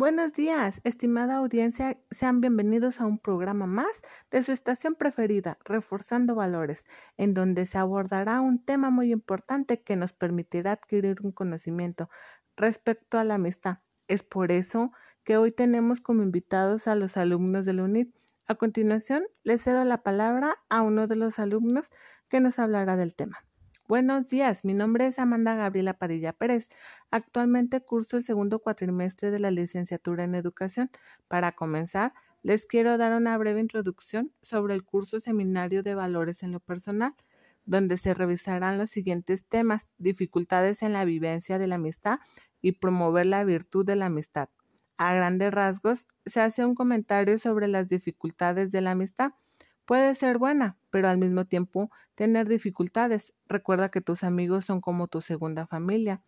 Buenos días, estimada audiencia, sean bienvenidos a un programa más de su estación preferida, Reforzando Valores, en donde se abordará un tema muy importante que nos permitirá adquirir un conocimiento respecto a la amistad. Es por eso que hoy tenemos como invitados a los alumnos de la UNID. A continuación, les cedo la palabra a uno de los alumnos que nos hablará del tema. Buenos días, mi nombre es Amanda Gabriela Padilla Pérez. Actualmente curso el segundo cuatrimestre de la licenciatura en educación. Para comenzar, les quiero dar una breve introducción sobre el curso Seminario de Valores en lo Personal, donde se revisarán los siguientes temas, dificultades en la vivencia de la amistad y promover la virtud de la amistad. A grandes rasgos, se hace un comentario sobre las dificultades de la amistad, Puede ser buena, pero al mismo tiempo tener dificultades. Recuerda que tus amigos son como tu segunda familia.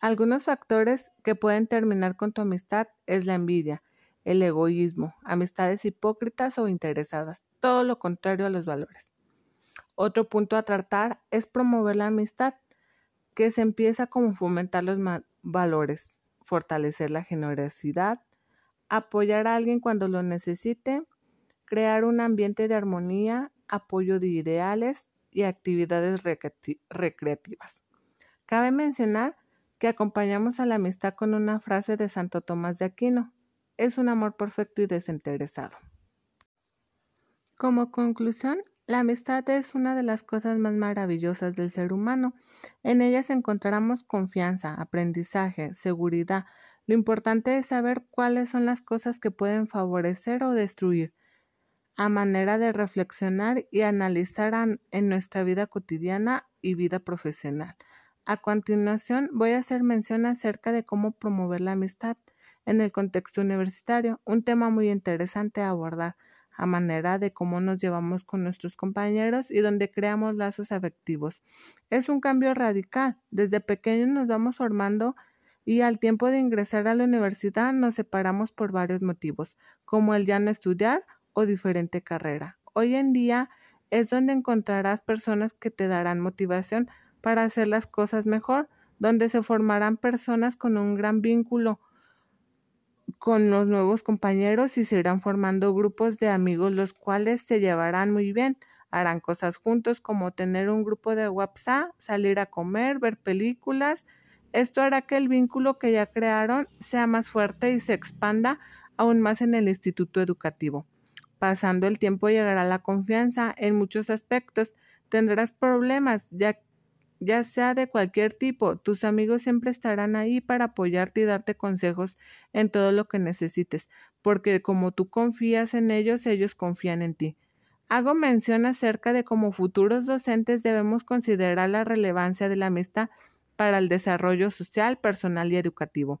Algunos factores que pueden terminar con tu amistad es la envidia, el egoísmo, amistades hipócritas o interesadas, todo lo contrario a los valores. Otro punto a tratar es promover la amistad, que se empieza como fomentar los valores, fortalecer la generosidad, apoyar a alguien cuando lo necesite, crear un ambiente de armonía, apoyo de ideales y actividades recreativas. Cabe mencionar que acompañamos a la amistad con una frase de Santo Tomás de Aquino, es un amor perfecto y desinteresado. Como conclusión, la amistad es una de las cosas más maravillosas del ser humano. En ellas encontramos confianza, aprendizaje, seguridad. Lo importante es saber cuáles son las cosas que pueden favorecer o destruir a manera de reflexionar y analizar en nuestra vida cotidiana y vida profesional. A continuación voy a hacer mención acerca de cómo promover la amistad en el contexto universitario, un tema muy interesante a abordar, a manera de cómo nos llevamos con nuestros compañeros y donde creamos lazos afectivos. Es un cambio radical. Desde pequeños nos vamos formando y al tiempo de ingresar a la universidad nos separamos por varios motivos, como el ya no estudiar o diferente carrera. Hoy en día es donde encontrarás personas que te darán motivación para hacer las cosas mejor, donde se formarán personas con un gran vínculo con los nuevos compañeros y se irán formando grupos de amigos los cuales se llevarán muy bien, harán cosas juntos como tener un grupo de WhatsApp, salir a comer, ver películas. Esto hará que el vínculo que ya crearon sea más fuerte y se expanda aún más en el instituto educativo. Pasando el tiempo llegará la confianza en muchos aspectos. Tendrás problemas, ya, ya sea de cualquier tipo. Tus amigos siempre estarán ahí para apoyarte y darte consejos en todo lo que necesites, porque como tú confías en ellos, ellos confían en ti. Hago mención acerca de cómo futuros docentes debemos considerar la relevancia de la amistad para el desarrollo social, personal y educativo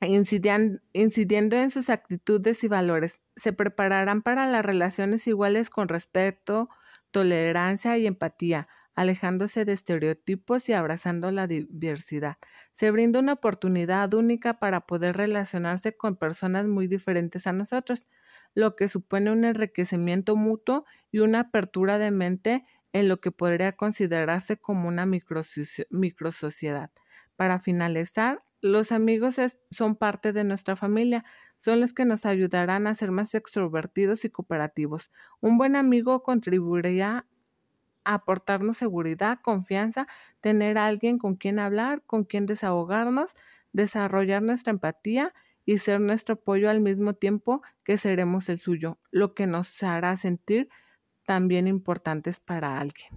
incidiendo en sus actitudes y valores. Se prepararán para las relaciones iguales con respeto, tolerancia y empatía, alejándose de estereotipos y abrazando la diversidad. Se brinda una oportunidad única para poder relacionarse con personas muy diferentes a nosotros, lo que supone un enriquecimiento mutuo y una apertura de mente en lo que podría considerarse como una microsociedad. Para finalizar, los amigos son parte de nuestra familia, son los que nos ayudarán a ser más extrovertidos y cooperativos. Un buen amigo contribuiría a aportarnos seguridad, confianza, tener a alguien con quien hablar, con quien desahogarnos, desarrollar nuestra empatía y ser nuestro apoyo al mismo tiempo que seremos el suyo, lo que nos hará sentir también importantes para alguien.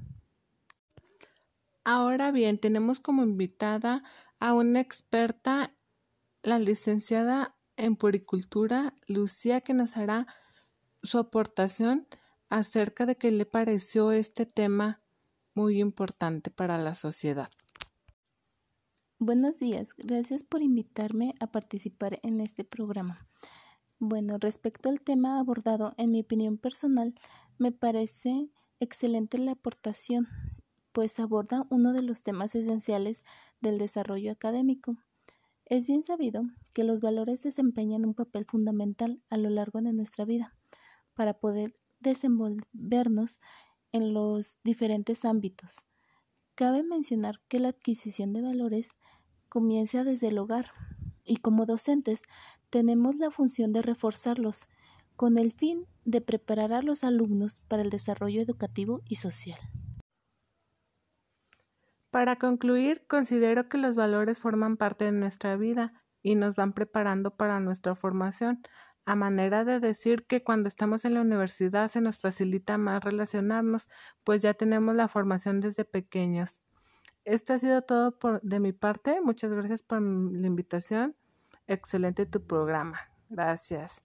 Ahora bien, tenemos como invitada a una experta, la licenciada en puricultura, Lucía, que nos hará su aportación acerca de qué le pareció este tema muy importante para la sociedad. Buenos días, gracias por invitarme a participar en este programa. Bueno, respecto al tema abordado, en mi opinión personal, me parece excelente la aportación pues aborda uno de los temas esenciales del desarrollo académico. Es bien sabido que los valores desempeñan un papel fundamental a lo largo de nuestra vida para poder desenvolvernos en los diferentes ámbitos. Cabe mencionar que la adquisición de valores comienza desde el hogar y como docentes tenemos la función de reforzarlos con el fin de preparar a los alumnos para el desarrollo educativo y social. Para concluir, considero que los valores forman parte de nuestra vida y nos van preparando para nuestra formación, a manera de decir que cuando estamos en la universidad se nos facilita más relacionarnos, pues ya tenemos la formación desde pequeños. Esto ha sido todo de mi parte. Muchas gracias por la invitación. Excelente tu programa. Gracias.